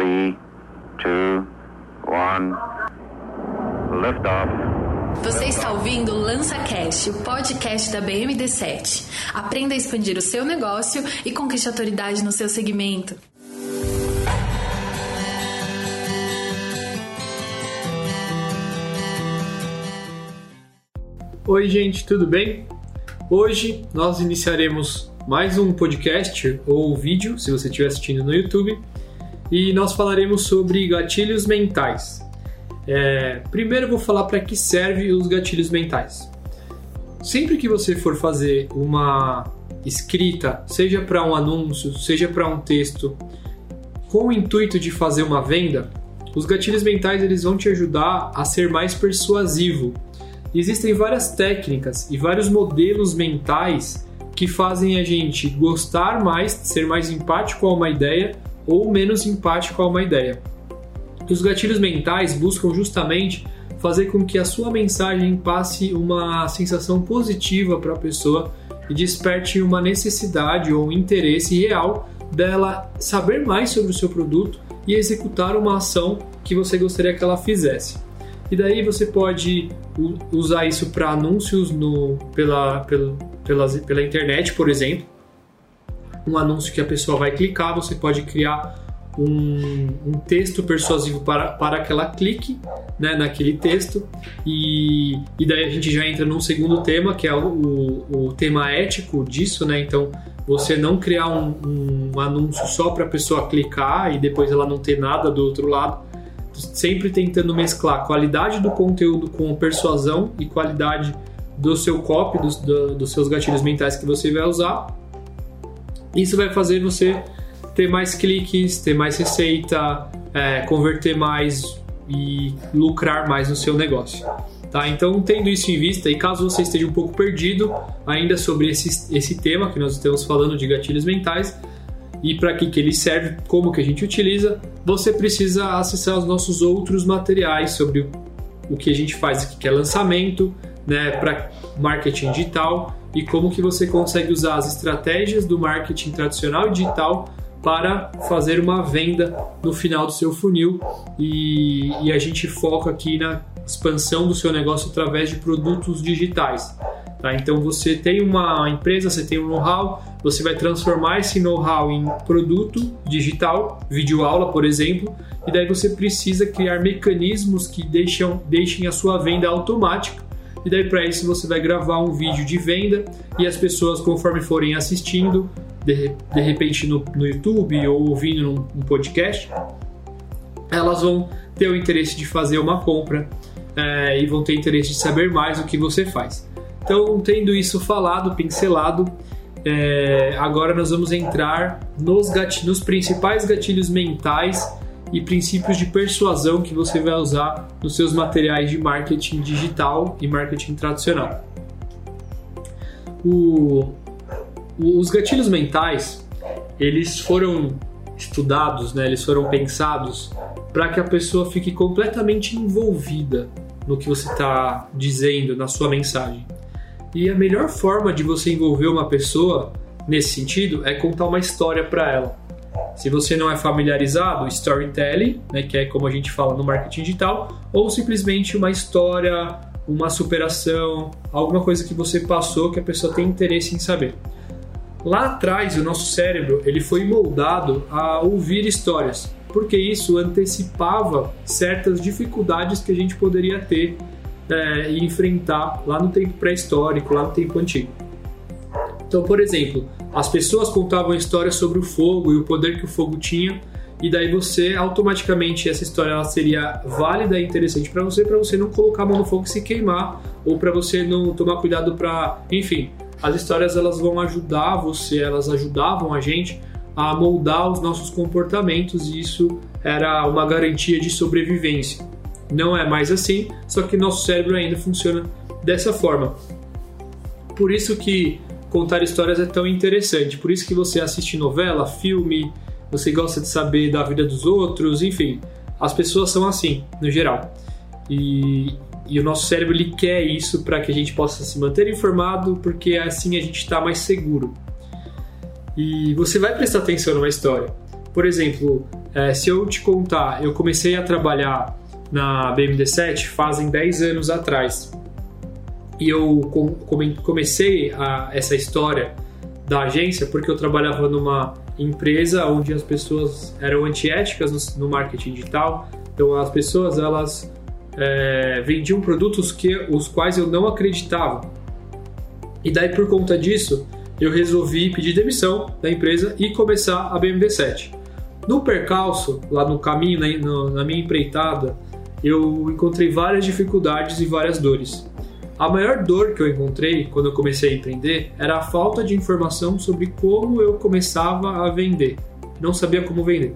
3, 2, 1. Liftoff. Você está ouvindo o Lança Cash, o podcast da BMD7. Aprenda a expandir o seu negócio e conquiste autoridade no seu segmento. Oi, gente, tudo bem? Hoje nós iniciaremos mais um podcast ou vídeo, se você estiver assistindo no YouTube, e nós falaremos sobre gatilhos mentais. É, primeiro eu vou falar para que serve os gatilhos mentais. Sempre que você for fazer uma escrita, seja para um anúncio, seja para um texto, com o intuito de fazer uma venda, os gatilhos mentais eles vão te ajudar a ser mais persuasivo. Existem várias técnicas e vários modelos mentais que fazem a gente gostar mais, ser mais empático a uma ideia ou menos empático a uma ideia. Os gatilhos mentais buscam justamente fazer com que a sua mensagem passe uma sensação positiva para a pessoa e desperte uma necessidade ou um interesse real dela saber mais sobre o seu produto e executar uma ação que você gostaria que ela fizesse. E daí você pode usar isso para anúncios no, pela, pela, pela, pela internet, por exemplo, um anúncio que a pessoa vai clicar, você pode criar um, um texto persuasivo para, para que ela clique né, naquele texto e, e daí a gente já entra num segundo tema que é o, o, tema ético disso, né? Então você não criar um, um anúncio só para a pessoa clicar e depois ela não ter nada do outro lado, sempre tentando mesclar qualidade do conteúdo com persuasão e qualidade do seu copy, dos, do, dos seus gatilhos mentais que você vai usar isso vai fazer você ter mais cliques, ter mais receita, é, converter mais e lucrar mais no seu negócio. Tá? Então, tendo isso em vista, e caso você esteja um pouco perdido ainda sobre esse, esse tema que nós estamos falando de gatilhos mentais e para que, que ele serve, como que a gente utiliza, você precisa acessar os nossos outros materiais sobre o que a gente faz aqui, que é lançamento, né, para marketing digital e como que você consegue usar as estratégias do marketing tradicional e digital para fazer uma venda no final do seu funil e, e a gente foca aqui na expansão do seu negócio através de produtos digitais. Tá? Então você tem uma empresa, você tem um know-how, você vai transformar esse know-how em produto digital, videoaula, por exemplo, e daí você precisa criar mecanismos que deixam, deixem a sua venda automática e daí para isso você vai gravar um vídeo de venda e as pessoas, conforme forem assistindo, de, de repente no, no YouTube ou ouvindo num, um podcast, elas vão ter o interesse de fazer uma compra é, e vão ter interesse de saber mais o que você faz. Então, tendo isso falado, pincelado, é, agora nós vamos entrar nos, gatilhos, nos principais gatilhos mentais e princípios de persuasão que você vai usar nos seus materiais de marketing digital e marketing tradicional. O, os gatilhos mentais, eles foram estudados, né, eles foram pensados para que a pessoa fique completamente envolvida no que você está dizendo na sua mensagem. E a melhor forma de você envolver uma pessoa nesse sentido é contar uma história para ela. Se você não é familiarizado, storytelling, né, que é como a gente fala no marketing digital, ou simplesmente uma história, uma superação, alguma coisa que você passou que a pessoa tem interesse em saber. Lá atrás, o nosso cérebro ele foi moldado a ouvir histórias, porque isso antecipava certas dificuldades que a gente poderia ter é, e enfrentar lá no tempo pré-histórico, lá no tempo antigo. Então, por exemplo, as pessoas contavam histórias sobre o fogo e o poder que o fogo tinha, e daí você automaticamente essa história ela seria válida e interessante para você, para você não colocar a mão no fogo e se queimar, ou para você não tomar cuidado para, enfim, as histórias elas vão ajudar você, elas ajudavam a gente a moldar os nossos comportamentos e isso era uma garantia de sobrevivência. Não é mais assim, só que nosso cérebro ainda funciona dessa forma. Por isso que contar histórias é tão interessante. Por isso que você assiste novela, filme, você gosta de saber da vida dos outros, enfim. As pessoas são assim, no geral. E, e o nosso cérebro ele quer isso para que a gente possa se manter informado, porque assim a gente está mais seguro. E você vai prestar atenção numa história. por exemplo, é, se eu te contar, eu comecei a trabalhar na BMD7 fazem 10 anos atrás. E eu comecei a, essa história da agência porque eu trabalhava numa empresa onde as pessoas eram antiéticas no, no marketing digital. Então as pessoas elas é, vendiam produtos que os quais eu não acreditava. E daí por conta disso eu resolvi pedir demissão da empresa e começar a BMD7. No percalço, lá no caminho, na, minha empreitada, eu encontrei várias dificuldades e várias dores. A maior dor que eu encontrei quando eu comecei a empreender era a falta de informação sobre como eu começava a vender. Não sabia como vender.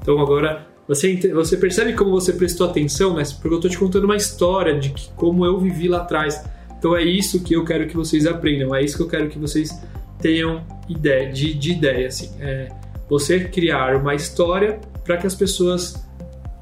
Então agora você, você percebe como você prestou atenção, né? Porque eu estou te contando uma história de que, como eu vivi lá atrás. Então é isso que eu quero que vocês aprendam, é isso que eu quero que vocês tenham ideia, de, de ideia. Assim. É você criar uma história para que as pessoas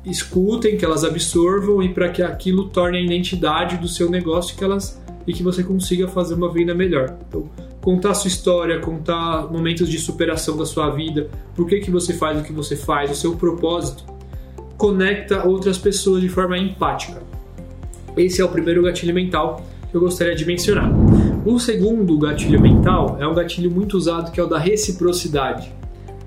escutem, que elas absorvam e para que aquilo torne a identidade do seu negócio que elas e que você consiga fazer uma venda melhor. Então, contar sua história, contar momentos de superação da sua vida, por que, que você faz o que você faz, o seu propósito, conecta outras pessoas de forma empática. Esse é o primeiro gatilho mental que eu gostaria de mencionar. O segundo gatilho mental é um gatilho muito usado que é o da reciprocidade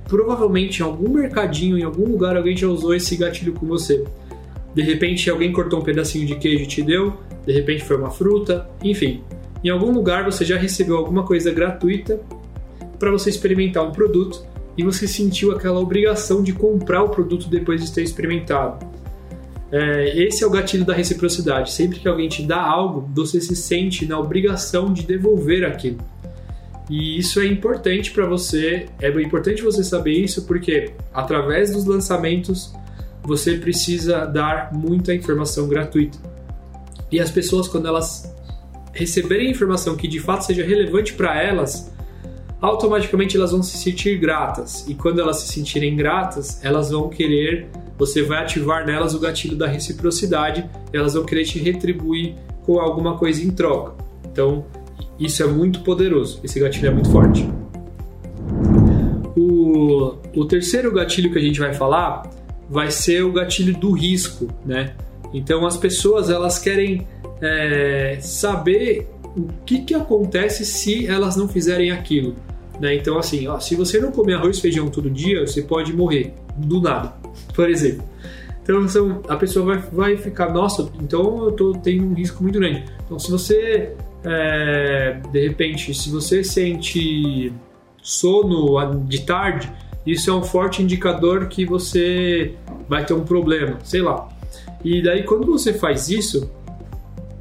provavelmente em algum mercadinho, em algum lugar, alguém já usou esse gatilho com você. De repente, alguém cortou um pedacinho de queijo e te deu, de repente foi uma fruta, enfim. Em algum lugar você já recebeu alguma coisa gratuita para você experimentar um produto e você sentiu aquela obrigação de comprar o produto depois de ter experimentado. É, esse é o gatilho da reciprocidade. Sempre que alguém te dá algo, você se sente na obrigação de devolver aquilo. E isso é importante para você, é importante você saber isso porque através dos lançamentos você precisa dar muita informação gratuita. E as pessoas quando elas receberem informação que de fato seja relevante para elas, automaticamente elas vão se sentir gratas. E quando elas se sentirem gratas, elas vão querer, você vai ativar nelas o gatilho da reciprocidade, elas vão querer te retribuir com alguma coisa em troca. Então, isso é muito poderoso, esse gatilho é muito forte. O, o terceiro gatilho que a gente vai falar vai ser o gatilho do risco, né? Então as pessoas elas querem é, saber o que, que acontece se elas não fizerem aquilo. Né? Então, assim, ó, se você não comer arroz e feijão todo dia, você pode morrer do nada, por exemplo. Então, a pessoa vai, vai ficar, nossa, então eu tô tendo um risco muito grande. Então, se você é, de repente, se você sente sono de tarde, isso é um forte indicador que você vai ter um problema, sei lá. E daí quando você faz isso,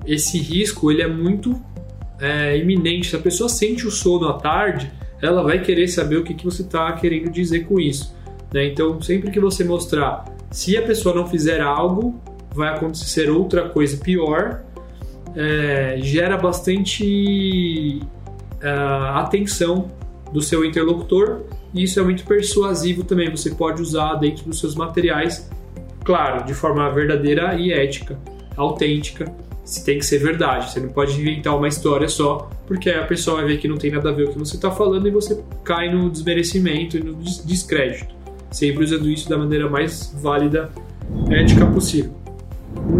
esse risco ele é muito é, iminente. Se a pessoa sente o sono à tarde, ela vai querer saber o que, que você está querendo dizer com isso. Né? Então, sempre que você mostrar, se a pessoa não fizer algo, vai acontecer outra coisa pior é, gera bastante uh, atenção do seu interlocutor e isso é muito persuasivo também. Você pode usar dentro dos seus materiais, claro, de forma verdadeira e ética, autêntica. Se tem que ser verdade, você não pode inventar uma história só, porque a pessoa vai ver que não tem nada a ver o que você está falando e você cai no desmerecimento e no descrédito. Sempre usando isso da maneira mais válida, ética possível.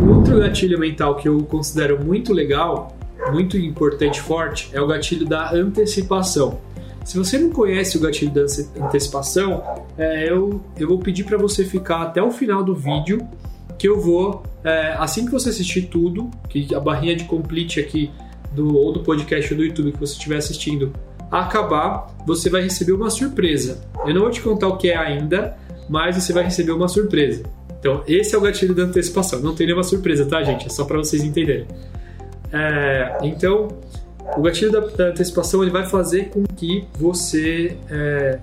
Outro gatilho mental que eu considero muito legal, muito importante e forte, é o gatilho da antecipação. Se você não conhece o gatilho da antecipação, é, eu, eu vou pedir para você ficar até o final do vídeo, que eu vou, é, assim que você assistir tudo, que a barrinha de complete aqui do, ou do podcast ou do YouTube que você estiver assistindo acabar, você vai receber uma surpresa. Eu não vou te contar o que é ainda, mas você vai receber uma surpresa. Então, esse é o gatilho da antecipação. Não tem nenhuma surpresa, tá, gente? É só para vocês entenderem. É, então, o gatilho da, da, antecipação ele vai fazer com que você é,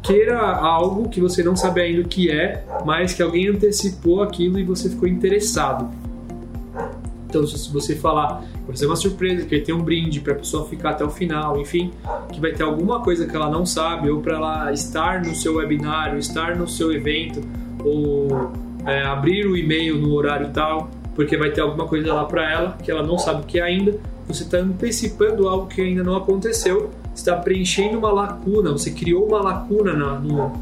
queira algo que você não sabe ainda o que é, mas que alguém antecipou aquilo e você ficou interessado. Então, se você falar, vai ser uma surpresa, que tem um brinde para a pessoa ficar até o final, enfim, que vai ter alguma coisa que ela não sabe, ou para ela estar no seu webinário, estar no seu evento, ou é, abrir o e-mail no horário tal, porque vai ter alguma coisa lá para ela que ela não sabe o que é ainda. Você está antecipando algo que ainda não aconteceu, está preenchendo uma lacuna, você criou uma lacuna na, no,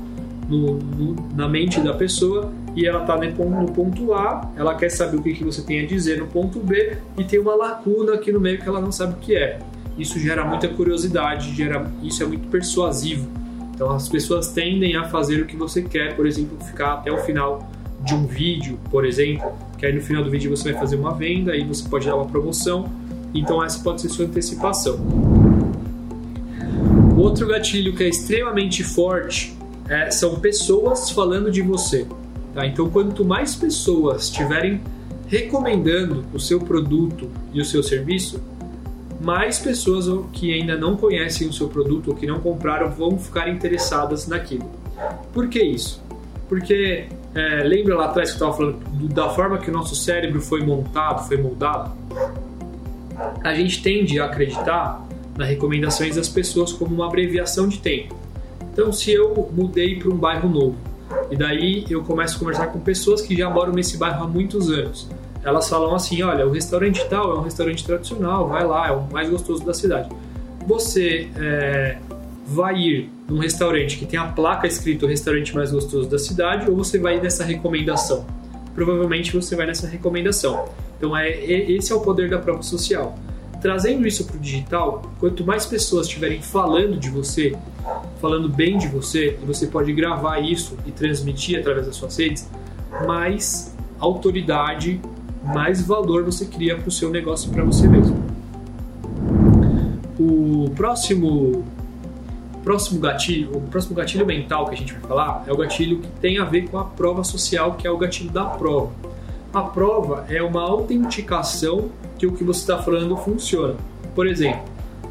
no, no, na mente da pessoa e ela está no ponto A, ela quer saber o que, que você tem a dizer no ponto B e tem uma lacuna aqui no meio que ela não sabe o que é. Isso gera muita curiosidade, gera, isso é muito persuasivo. Então as pessoas tendem a fazer o que você quer, por exemplo, ficar até o final de um vídeo, por exemplo, que aí no final do vídeo você vai fazer uma venda e você pode dar uma promoção. Então essa pode ser sua antecipação. Outro gatilho que é extremamente forte é, são pessoas falando de você. Tá? Então, quanto mais pessoas estiverem recomendando o seu produto e o seu serviço, mais pessoas que ainda não conhecem o seu produto ou que não compraram vão ficar interessadas naquilo. Por que isso? Porque é, lembra lá atrás que eu estava falando do, da forma que o nosso cérebro foi montado, foi moldado? A gente tende a acreditar nas recomendações das pessoas como uma abreviação de tempo. Então, se eu mudei para um bairro novo e daí eu começo a conversar com pessoas que já moram nesse bairro há muitos anos, elas falam assim: olha, o restaurante tal é um restaurante tradicional, vai lá, é o mais gostoso da cidade. Você é, vai ir num restaurante que tem a placa escrito restaurante mais gostoso da cidade ou você vai nessa recomendação? Provavelmente você vai nessa recomendação. Então, é, esse é o poder da prova social. Trazendo isso para o digital, quanto mais pessoas estiverem falando de você, falando bem de você, e você pode gravar isso e transmitir através das suas redes, mais autoridade, mais valor você cria para o seu negócio e para você mesmo. O próximo próximo gatilho, o próximo gatilho mental que a gente vai falar é o gatilho que tem a ver com a prova social, que é o gatilho da prova. A prova é uma autenticação que o que você está falando funciona. Por exemplo,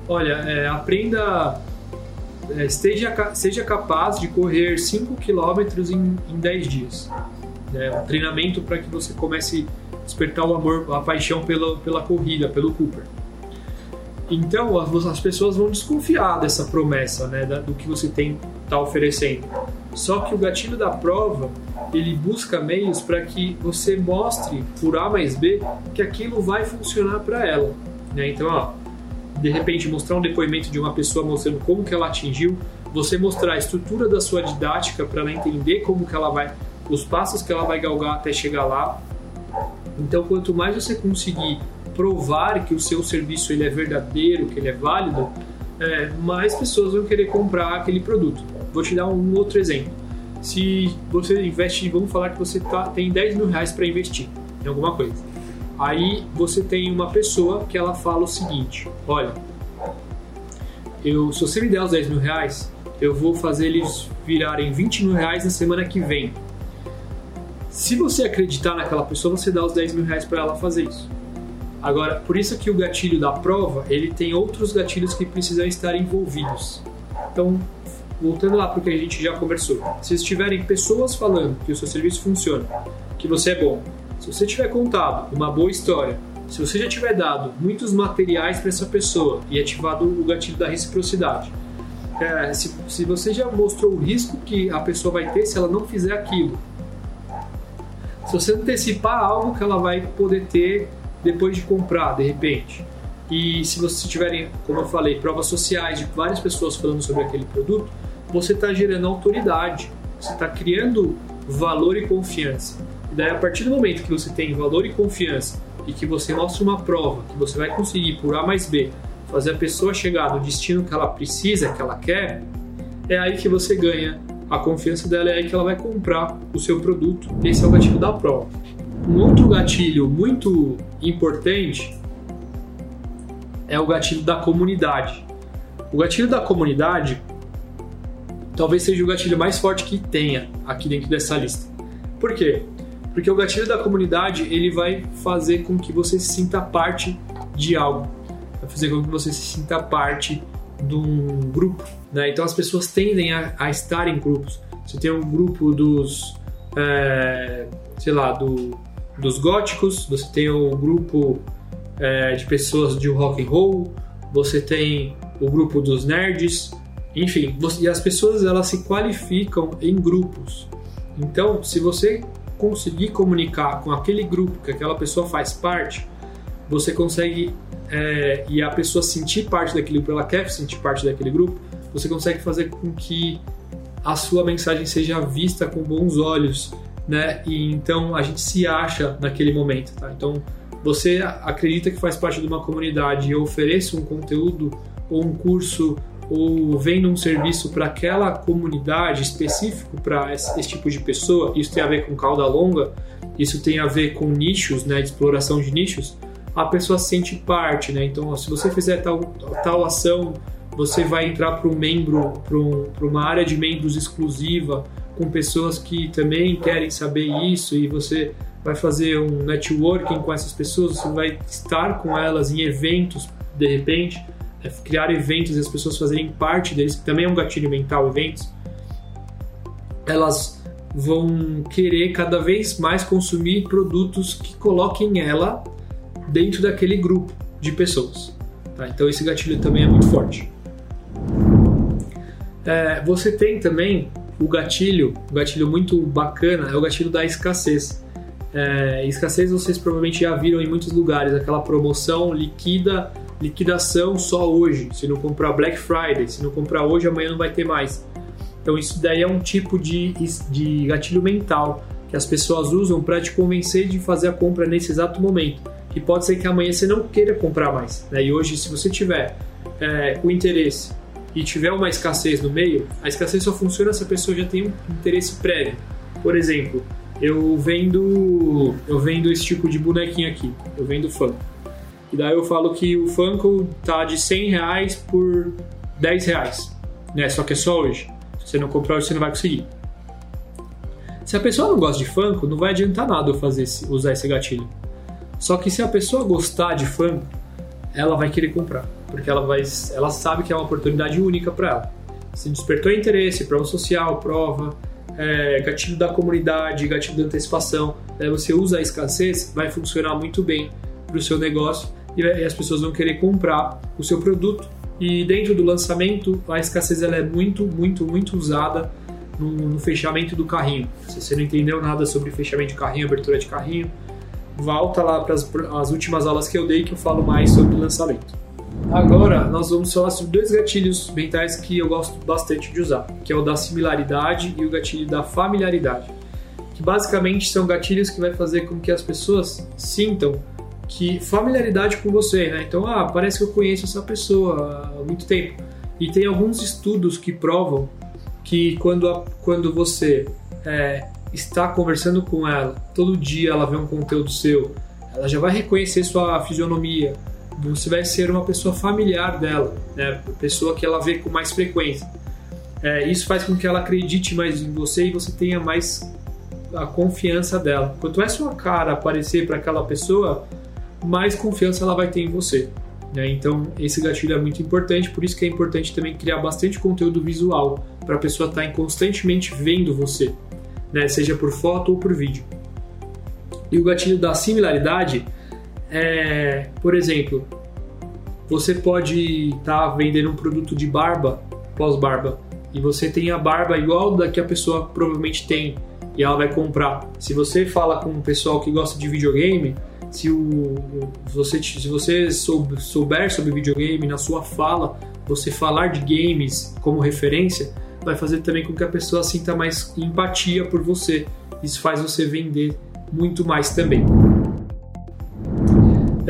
olha, é, aprenda, é, esteja, seja capaz de correr 5 km em, em 10 dias. É um treinamento para que você comece a despertar o amor, a paixão pela, pela corrida, pelo Cooper. Então as, pessoas vão desconfiar dessa promessa, né, do que você tem está oferecendo. Só que o gatilho da prova ele busca meios para que você mostre por A mais B que aquilo vai funcionar para ela. Né? Então, ó, de repente mostrar um depoimento de uma pessoa mostrando como que ela atingiu, você mostrar a estrutura da sua didática para ela entender como que ela vai, os passos que ela vai galgar até chegar lá. Então, quanto mais você conseguir provar que o seu serviço ele é verdadeiro, que ele é válido, é, mais pessoas vão querer comprar aquele produto. Vou te dar um outro exemplo. Se você investe, vamos falar que você tá, tem 10 mil reais para investir em alguma coisa. Aí você tem uma pessoa que ela fala o seguinte: olha, eu, se você me der os 10 mil reais, eu vou fazer eles virarem 20 mil reais na semana que vem. Se você acreditar naquela pessoa, você dá os 10 mil reais para ela fazer isso. Agora, por isso que o gatilho da prova, ele tem outros gatilhos que precisam estar envolvidos. Então, voltando lá para o que a gente já conversou, se estiverem pessoas falando que o seu serviço funciona, que você é bom, se você tiver contado uma boa história, se você já tiver dado muitos materiais para essa pessoa e ativado o gatilho da reciprocidade, é, se, se você já mostrou o risco que a pessoa vai ter se ela não fizer aquilo, se você antecipar algo que ela vai poder ter depois de comprar, de repente, e se você tiverem, como eu falei, provas sociais de várias pessoas falando sobre aquele produto, você está gerando autoridade, você está criando valor e confiança. E daí, a partir do momento que você tem valor e confiança e que você mostra uma prova que você vai conseguir, por A mais B, fazer a pessoa chegar no destino que ela precisa, que ela quer, é aí que você ganha a confiança dela, é aí que ela vai comprar o seu produto. Esse é o gatilho da prova. Um outro gatilho muito importante é o gatilho da comunidade. O gatilho da comunidade talvez seja o gatilho mais forte que tenha aqui dentro dessa lista. Por quê? Porque o gatilho da comunidade ele vai fazer com que você se sinta parte de algo, vai fazer com que você se sinta parte de um grupo. Né? Então as pessoas tendem a, a, estar em grupos. Você tem um grupo dos, é, sei lá, do, dos góticos, você tem o grupo é, de pessoas de rock and roll, você tem o grupo dos nerds, enfim, e as pessoas elas se qualificam em grupos. Então, se você conseguir comunicar com aquele grupo que aquela pessoa faz parte, você consegue é, e a pessoa sentir parte daquele grupo, ela quer sentir parte daquele grupo, você consegue fazer com que a sua mensagem seja vista com bons olhos, né? E então a gente se acha naquele momento, tá? Então você acredita que faz parte de uma comunidade e oferece um conteúdo ou um curso ou vendo um serviço para aquela comunidade específico para esse, esse, tipo de pessoa, isso tem a ver com cauda longa, isso tem a ver com nichos, né, de exploração de nichos, a pessoa sente parte, né? Então, se você fizer tal, tal ação, você vai entrar para um membro, para um, uma área de membros exclusiva, com pessoas que também querem saber isso e você vai fazer um networking com essas pessoas, você vai estar com elas em eventos, de repente, é criar eventos e as pessoas fazerem parte deles, que também é um gatilho mental, eventos, elas vão querer cada vez mais consumir produtos que coloquem ela dentro daquele grupo de pessoas. Tá? Então esse gatilho também é muito forte. É, você tem também o gatilho, um gatilho muito bacana, é o gatilho da escassez. É, escassez vocês provavelmente já viram em muitos lugares, aquela promoção liquida liquidação só hoje. Se não comprar Black Friday, se não comprar hoje, amanhã não vai ter mais. Então isso daí é um tipo de, de gatilho mental que as pessoas usam para te convencer de fazer a compra nesse exato momento. E pode ser que amanhã você não queira comprar mais. Né? E hoje, se você tiver é, o interesse e tiver uma escassez no meio, a escassez só funciona se a pessoa já tem um interesse prévio. Por exemplo, eu vendo eu vendo esse tipo de bonequinho aqui, eu vendo fã. E daí eu falo que o Funko tá de 100 reais por 10 reais. Né? Só que é só hoje. Se você não comprar hoje, você não vai conseguir. Se a pessoa não gosta de Funko, não vai adiantar nada eu fazer esse, usar esse gatilho. Só que se a pessoa gostar de Funko, ela vai querer comprar. Porque ela, vai, ela sabe que é uma oportunidade única para ela. Se despertou interesse, prova social, prova, é, gatilho da comunidade, gatilho da antecipação, daí você usa a escassez, vai funcionar muito bem para o seu negócio e as pessoas vão querer comprar o seu produto. E dentro do lançamento, a escassez ela é muito, muito, muito usada no, no fechamento do carrinho. Se você não entendeu nada sobre fechamento de carrinho, abertura de carrinho, volta lá para as últimas aulas que eu dei que eu falo mais sobre lançamento. Agora nós vamos falar sobre dois gatilhos mentais que eu gosto bastante de usar, que é o da similaridade e o gatilho da familiaridade, que basicamente são gatilhos que vai fazer com que as pessoas sintam que familiaridade com você, né? Então, ah, parece que eu conheço essa pessoa há muito tempo. E tem alguns estudos que provam que quando, a, quando você é, está conversando com ela, todo dia ela vê um conteúdo seu, ela já vai reconhecer sua fisionomia, você vai ser uma pessoa familiar dela, né? pessoa que ela vê com mais frequência. É, isso faz com que ela acredite mais em você e você tenha mais a confiança dela. Quanto é sua cara aparecer para aquela pessoa, mais confiança ela vai ter em você. Né? Então, esse gatilho é muito importante, por isso que é importante também criar bastante conteúdo visual para a pessoa estar tá constantemente vendo você, né? seja por foto ou por vídeo. E o gatilho da similaridade é, por exemplo, você pode estar tá vendendo um produto de barba, pós-barba, e você tem a barba igual da que a pessoa provavelmente tem e ela vai comprar. Se você fala com um pessoal que gosta de videogame, se, o, você, se você souber sobre videogame na sua fala, você falar de games como referência, vai fazer também com que a pessoa sinta mais empatia por você. Isso faz você vender muito mais também.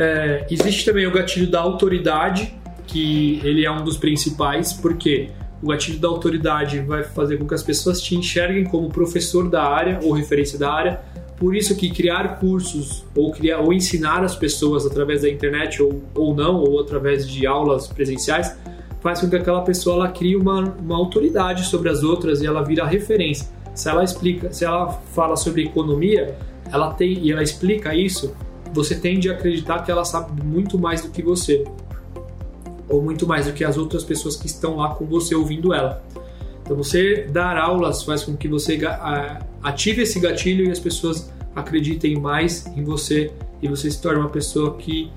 É, existe também o gatilho da autoridade, que ele é um dos principais, porque o gatilho da autoridade vai fazer com que as pessoas te enxerguem como professor da área ou referência da área, por isso que criar cursos ou criar ou ensinar as pessoas através da internet ou, ou não, ou através de aulas presenciais, faz com que aquela pessoa ela crie uma, uma autoridade sobre as outras e ela vira referência. Se ela explica, se ela fala sobre economia, ela tem e ela explica isso, você tende a acreditar que ela sabe muito mais do que você ou muito mais do que as outras pessoas que estão lá com você ouvindo ela. Então você dar aulas faz com que você ative esse gatilho e as pessoas acreditem mais em você e você se torne uma pessoa que,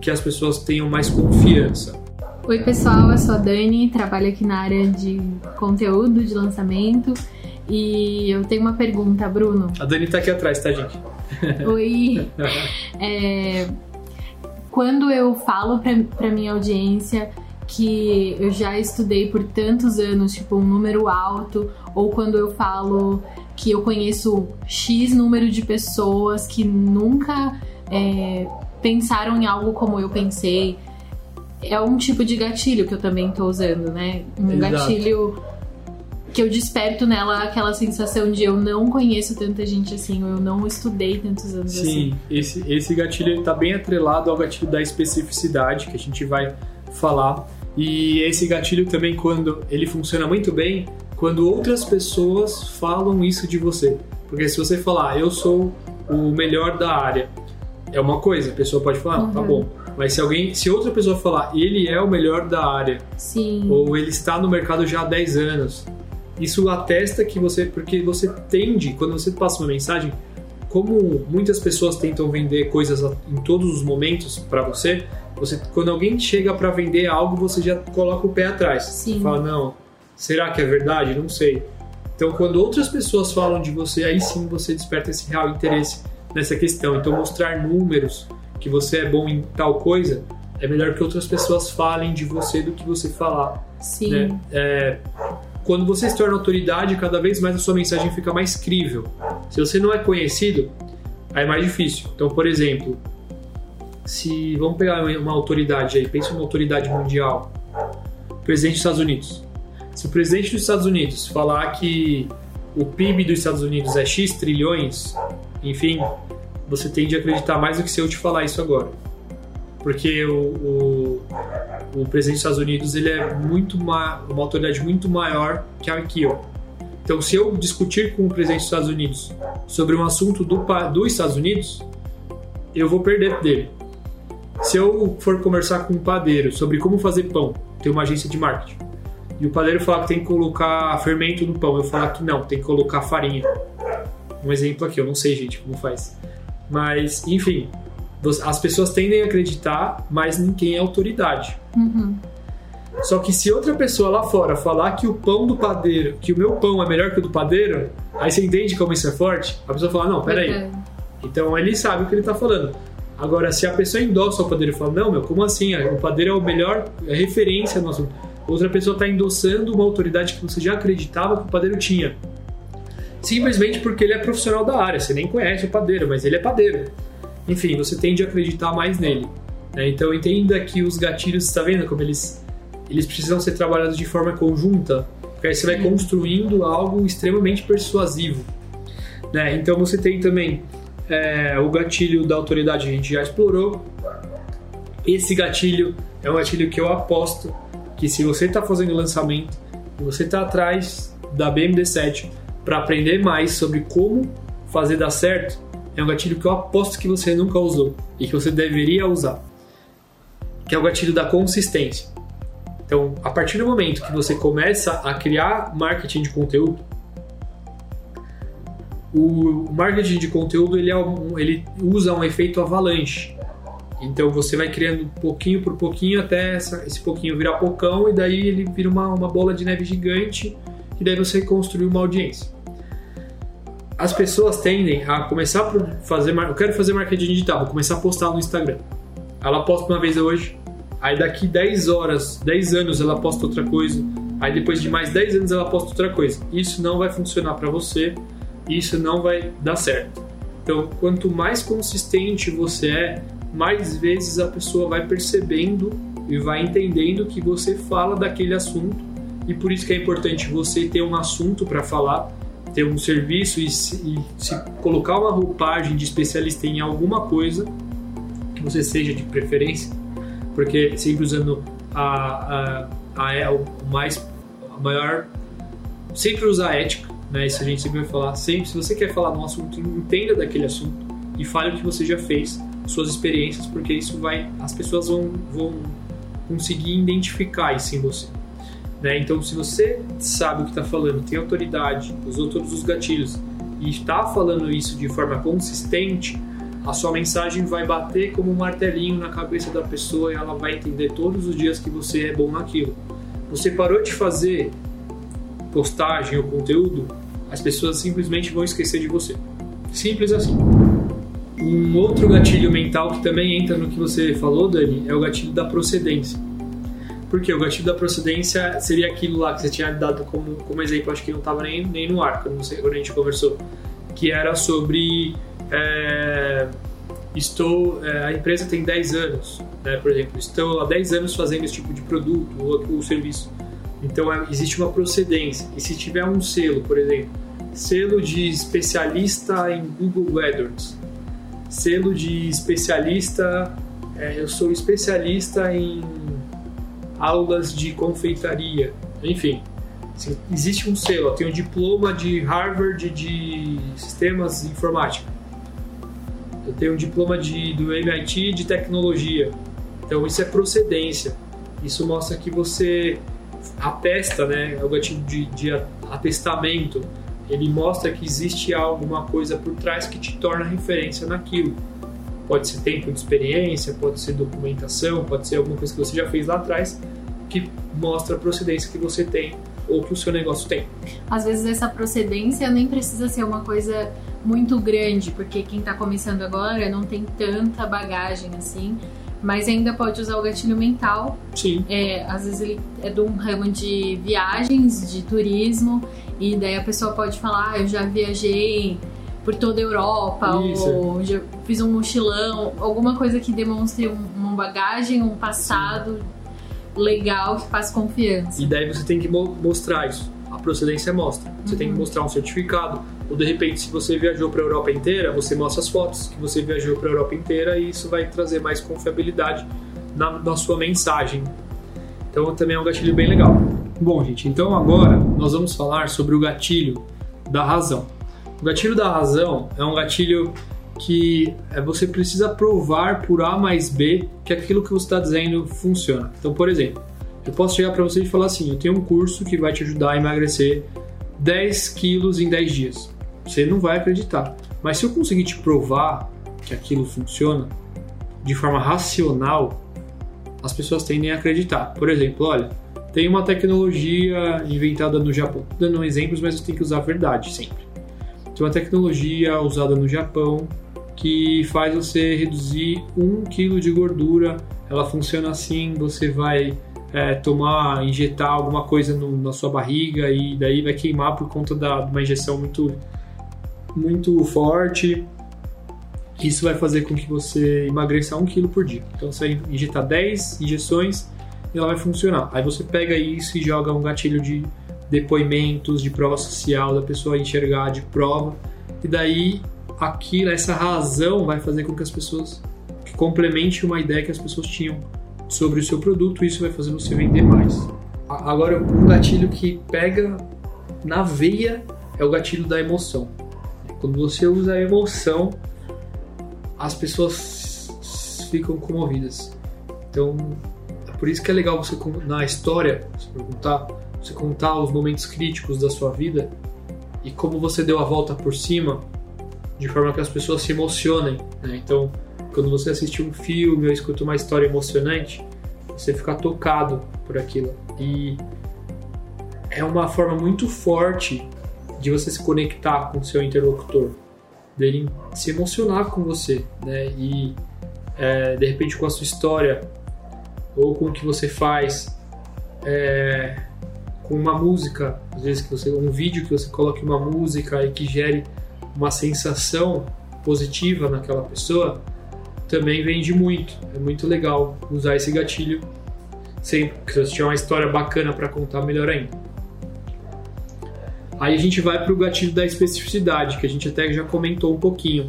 que as pessoas tenham mais confiança. Oi pessoal, eu sou a Dani, trabalho aqui na área de conteúdo, de lançamento e eu tenho uma pergunta, Bruno. A Dani tá aqui atrás, tá gente? Oi. é, quando eu falo para minha audiência que eu já estudei por tantos anos, tipo um número alto, ou quando eu falo que eu conheço X número de pessoas que nunca é, pensaram em algo como eu pensei. É um tipo de gatilho que eu também tô usando, né? Um Exato. gatilho que eu desperto nela aquela sensação de eu não conheço tanta gente assim, ou eu não estudei tantos anos assim. Sim, esse, esse gatilho está bem atrelado ao gatilho da especificidade, que a gente vai falar. E esse gatilho também, quando ele funciona muito bem, quando outras pessoas falam isso de você. Porque se você falar, eu sou o melhor da área, é uma coisa, a pessoa pode falar, tá Uhum. bom. Mas se alguém, se outra pessoa falar, ele é o melhor da área, Sim. ou ele está no mercado já há 10 anos. Isso atesta que você, porque você tende, quando você passa uma mensagem, como muitas pessoas tentam vender coisas em todos os momentos para você, você, quando alguém chega para vender algo, você já coloca o pé atrás. Sim. Fala, não, será que é verdade? Não sei. Então, quando outras pessoas falam de você, aí sim você desperta esse real interesse nessa questão. Então, mostrar números que você é bom em tal coisa é melhor que outras pessoas falem de você do que você falar Sim. né? É, quando você se torna autoridade, cada vez mais a sua mensagem fica mais crível. Se você não é conhecido, aí é mais difícil. Então, por exemplo, se vamos pegar uma autoridade aí, pensa uma autoridade mundial, presidente dos Estados Unidos. Se o presidente dos Estados Unidos falar que o PIB dos Estados Unidos é X trilhões, enfim, você tende a acreditar mais do que se eu te falar isso agora. Porque o, o, o presidente dos Estados Unidos ele é muito ma uma autoridade muito maior que a que. Então, se eu discutir com o presidente dos Estados Unidos sobre um assunto do, dos Estados Unidos, eu vou perder dele. Se eu for conversar com um padeiro sobre como fazer pão, tem uma agência de marketing, e o padeiro falar que tem que colocar fermento no pão, eu falar que não, tem que colocar farinha. Um exemplo aqui, eu não sei, gente, como faz. Mas, enfim, as pessoas tendem a acreditar, mas ninguém é autoridade. Uhum. Só que se outra pessoa lá fora falar que o pão do padeiro, que o meu pão é melhor que o do padeiro, aí você entende como isso é forte? A pessoa fala, não, peraí. Verdade. Então ele sabe o que ele tá falando. Agora, se a pessoa endossa o padeiro e fala, não, meu, como assim? O padeiro é o melhor, é referência no assunto. Outra pessoa está endossando uma autoridade que você já acreditava que o padeiro tinha. Simplesmente porque ele é profissional da área. Você nem conhece o padeiro, mas ele é padeiro. Enfim, você tende a acreditar mais nele. né? Então entenda que os gatilhos, está vendo como eles, eles precisam ser trabalhados de forma conjunta? Porque aí você vai construindo algo extremamente persuasivo. né? Então você tem também é, o gatilho da autoridade, a gente já explorou. Esse gatilho é um gatilho que eu aposto que se você está fazendo lançamento você está atrás da BMD7 para aprender mais sobre como fazer dar certo, é um gatilho que eu aposto que você nunca usou e que você deveria usar, que é o gatilho da consistência. Então, a partir do momento que você começa a criar marketing de conteúdo, o marketing de conteúdo ele, é um- ele usa um efeito avalanche. Então você vai criando pouquinho por pouquinho até essa- esse pouquinho virar pocão e daí ele vira uma, uma bola de neve gigante e daí você construi uma audiência. As pessoas tendem a começar por fazer, eu quero fazer marketing digital, vou começar a postar no Instagram. Ela posta uma vez hoje, aí daqui 10 horas, 10 anos ela posta outra coisa, aí depois de mais 10 anos ela posta outra coisa. Isso não vai funcionar para você, isso não vai dar certo. Então, quanto mais consistente você é, mais vezes a pessoa vai percebendo e vai entendendo que você fala daquele assunto e por isso que é importante você ter um assunto para falar, ter um serviço e se, e se colocar uma roupagem de especialista em alguma coisa que você seja de preferência, porque sempre usando a, a, a, é o mais a maior sempre usar ética, né? Isso a gente sempre vai falar. Sempre, se você quer falar de um assunto, entenda daquele assunto e fale o que você já fez, suas experiências, porque isso vai, as pessoas vão, vão conseguir identificar isso em você. Né? Então, se você sabe o que está falando, tem autoridade, usou todos os gatilhos e está falando isso de forma consistente, a sua mensagem vai bater como um martelinho na cabeça da pessoa e ela vai entender todos os dias que você é bom naquilo. Você parou de fazer postagem ou conteúdo, as pessoas simplesmente vão esquecer de você. Simples assim. Um outro gatilho mental que também entra no que você falou, Dani, é o gatilho da procedência. Porque o gatilho da procedência seria aquilo lá que você tinha dado como, como exemplo, acho que não estava nem, nem no ar, quando, você, quando a gente conversou, que era sobre é, estou é, a empresa tem 10 anos, né, por exemplo, estou há 10 anos fazendo esse tipo de produto ou, ou serviço. Então é, existe uma procedência. E se tiver um selo, por exemplo, selo de especialista em Google AdWords, selo de especialista, é, eu sou especialista em aulas de confeitaria, enfim. Existe um selo, tenho um diploma de Harvard de sistemas de informática. Eu tenho um diploma de, do MIT de tecnologia. Então isso é procedência. Isso mostra que você atesta, né? É o gatilho de, de atestamento. Ele mostra que existe alguma coisa por trás que te torna referência naquilo. Pode ser tempo de experiência, pode ser documentação, pode ser alguma coisa que você já fez lá atrás que mostra a procedência que você tem ou que o seu negócio tem. Às vezes essa procedência nem precisa ser uma coisa muito grande, porque quem está começando agora não tem tanta bagagem assim, mas ainda pode usar o gatilho mental. Sim. É, às vezes ele é de um ramo de viagens, de turismo, e daí a pessoa pode falar, ah, eu já viajei por toda a Europa, Isso. ou já fiz um mochilão, alguma coisa que demonstre uma bagagem, um passado. Sim legal que faz confiança. E daí você tem que mo mostrar isso. A procedência mostra. Você uhum. tem que uhum. mostrar um certificado. Ou de repente, se você viajou para a Europa inteira, você mostra as fotos que você viajou para a Europa inteira e isso vai trazer mais confiabilidade na, na sua mensagem. Então também é um gatilho bem legal. Bom, gente, então agora nós vamos falar sobre o gatilho da razão. O gatilho da razão é um gatilho que é, você precisa provar por A mais B que aquilo que você está dizendo funciona. Então, por exemplo, eu posso chegar para você e falar assim: eu tenho um curso que vai te ajudar a emagrecer 10 quilos em 10 dias. Você não vai acreditar. Mas se eu conseguir te provar que aquilo funciona de forma racional, as pessoas tendem a acreditar. Por exemplo, olha, tem uma tecnologia inventada no Japão. Dando exemplos, mas eu tenho que usar a verdade sempre. Tem uma tecnologia usada no Japão que faz você reduzir um quilo de gordura. Ela funciona assim: você vai é, tomar, injetar alguma coisa no, na sua barriga e daí vai queimar por conta de uma injeção muito, muito forte. Isso vai fazer com que você emagreça um quilo por dia. Então você vai injetar 10 injeções e ela vai funcionar. Aí você pega isso e joga um gatilho de depoimentos, de prova social, da pessoa enxergar de prova. E daí aquilo, essa razão vai fazer com que as pessoas que complemente uma ideia que as pessoas tinham sobre o seu produto, isso vai fazer você vender mais. Agora, um gatilho que pega na veia é o gatilho da emoção. Quando você usa a emoção, as pessoas ficam comovidas. Então, é por isso que é legal você na história, você perguntar, você contar os momentos críticos da sua vida e como você deu a volta por cima de forma que as pessoas se emocionem. Né? Então, quando você assiste um filme ou escuta uma história emocionante, você fica tocado por aquilo. E é uma forma muito forte de você se conectar com o seu interlocutor, dele se emocionar com você, né? E é, de repente com a sua história ou com o que você faz, é, com uma música, às vezes que você um vídeo que você coloque uma música e que gere uma sensação positiva naquela pessoa, também vende muito. É muito legal usar esse gatilho sempre que você tiver uma história bacana para contar, melhor ainda. Aí a gente vai para o gatilho da especificidade, que a gente até já comentou um pouquinho,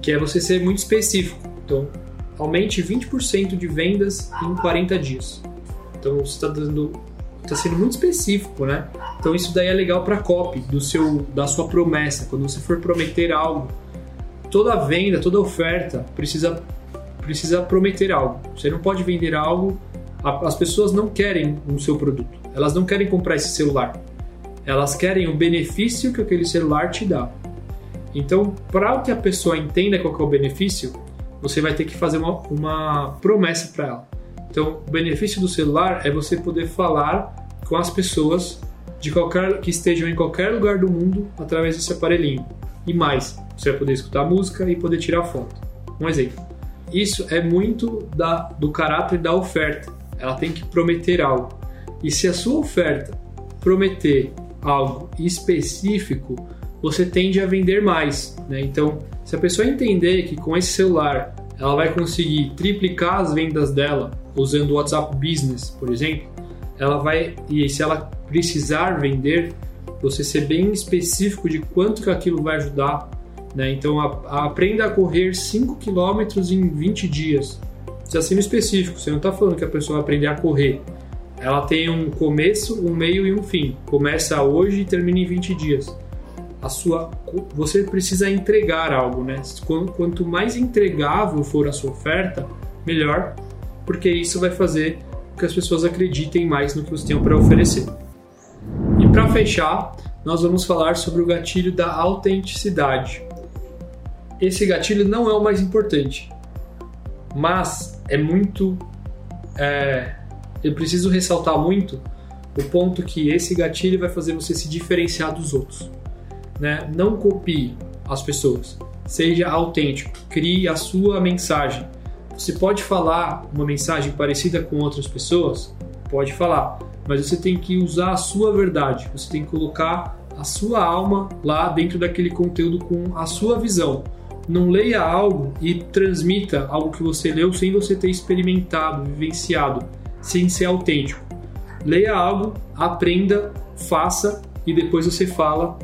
que é você ser muito específico. Então, aumente 20% de vendas em 40 dias. Então, você está dando está sendo muito específico, né? Então isso daí é legal para copy do seu da sua promessa. Quando você for prometer algo, toda venda, toda oferta precisa precisa prometer algo. Você não pode vender algo. As pessoas não querem o seu produto. Elas não querem comprar esse celular. Elas querem o benefício que aquele celular te dá. Então, para que a pessoa entenda qual é o benefício, você vai ter que fazer uma, uma promessa para ela. Então, o benefício do celular é você poder falar com as pessoas de qualquer que estejam em qualquer lugar do mundo através desse aparelhinho. E mais, você vai poder escutar música e poder tirar foto. Um exemplo. Isso é muito da, do caráter da oferta. ela tem que prometer algo. E se a sua oferta prometer algo específico, você tende a vender mais. Né? Então, se a pessoa entender que com esse celular ela vai conseguir triplicar as vendas dela usando o WhatsApp Business, por exemplo, ela vai e se ela precisar vender, você ser bem específico de quanto que aquilo vai ajudar. Né? Então, a, a aprenda a correr 5 km em 20 dias. Precisa ser específico, você não está falando que a pessoa vai aprender a correr. Ela tem um começo, um meio e um fim. Começa hoje e termina em 20 dias. A sua, você precisa entregar algo, né? Quanto mais entregável for a sua oferta, melhor, porque isso vai fazer com que as pessoas acreditem mais no que você tem para oferecer. E para fechar, nós vamos falar sobre o gatilho da autenticidade. Esse gatilho não é o mais importante, mas é muito. É, eu preciso ressaltar muito o ponto que esse gatilho vai fazer você se diferenciar dos outros. Né? Não copie as pessoas, seja autêntico, crie a sua mensagem. Você pode falar uma mensagem parecida com outras pessoas? Pode falar, mas você tem que usar a sua verdade, você tem que colocar a sua alma lá dentro daquele conteúdo com a sua visão. Não leia algo e transmita algo que você leu sem você ter experimentado, vivenciado, sem ser autêntico. Leia algo, aprenda, faça e depois você fala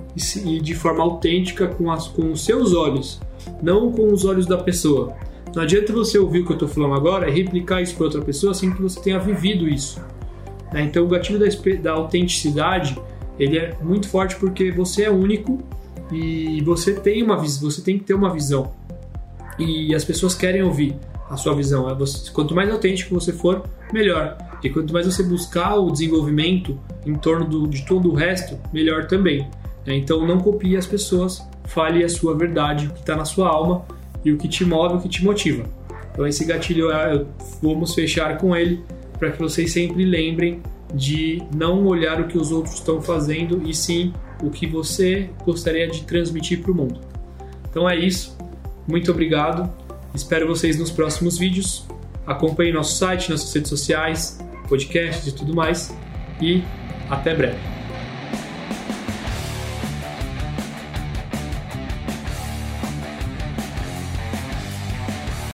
e de forma autêntica com, as, com os seus olhos, não com os olhos da pessoa. Não adianta você ouvir o que eu estou falando agora e replicar isso para outra pessoa sem que você tenha vivido isso. Né? Então o gatilho da, da autenticidade ele é muito forte porque você é único e você tem uma você tem que ter uma visão e as pessoas querem ouvir a sua visão. É quanto mais autêntico você for, melhor. E quanto mais você buscar o desenvolvimento em torno do, de todo o resto, melhor também. Né? Então não copie as pessoas, fale a sua verdade, o que está na sua alma e o que te move, o que te motiva. Então esse gatilho é, vamos fechar com ele para que vocês sempre lembrem de não olhar o que os outros estão fazendo e sim o que você gostaria de transmitir para o mundo. Então é isso. Muito obrigado. Espero vocês nos próximos vídeos. Acompanhe nosso site, nossas redes sociais, podcasts e tudo mais. E até breve.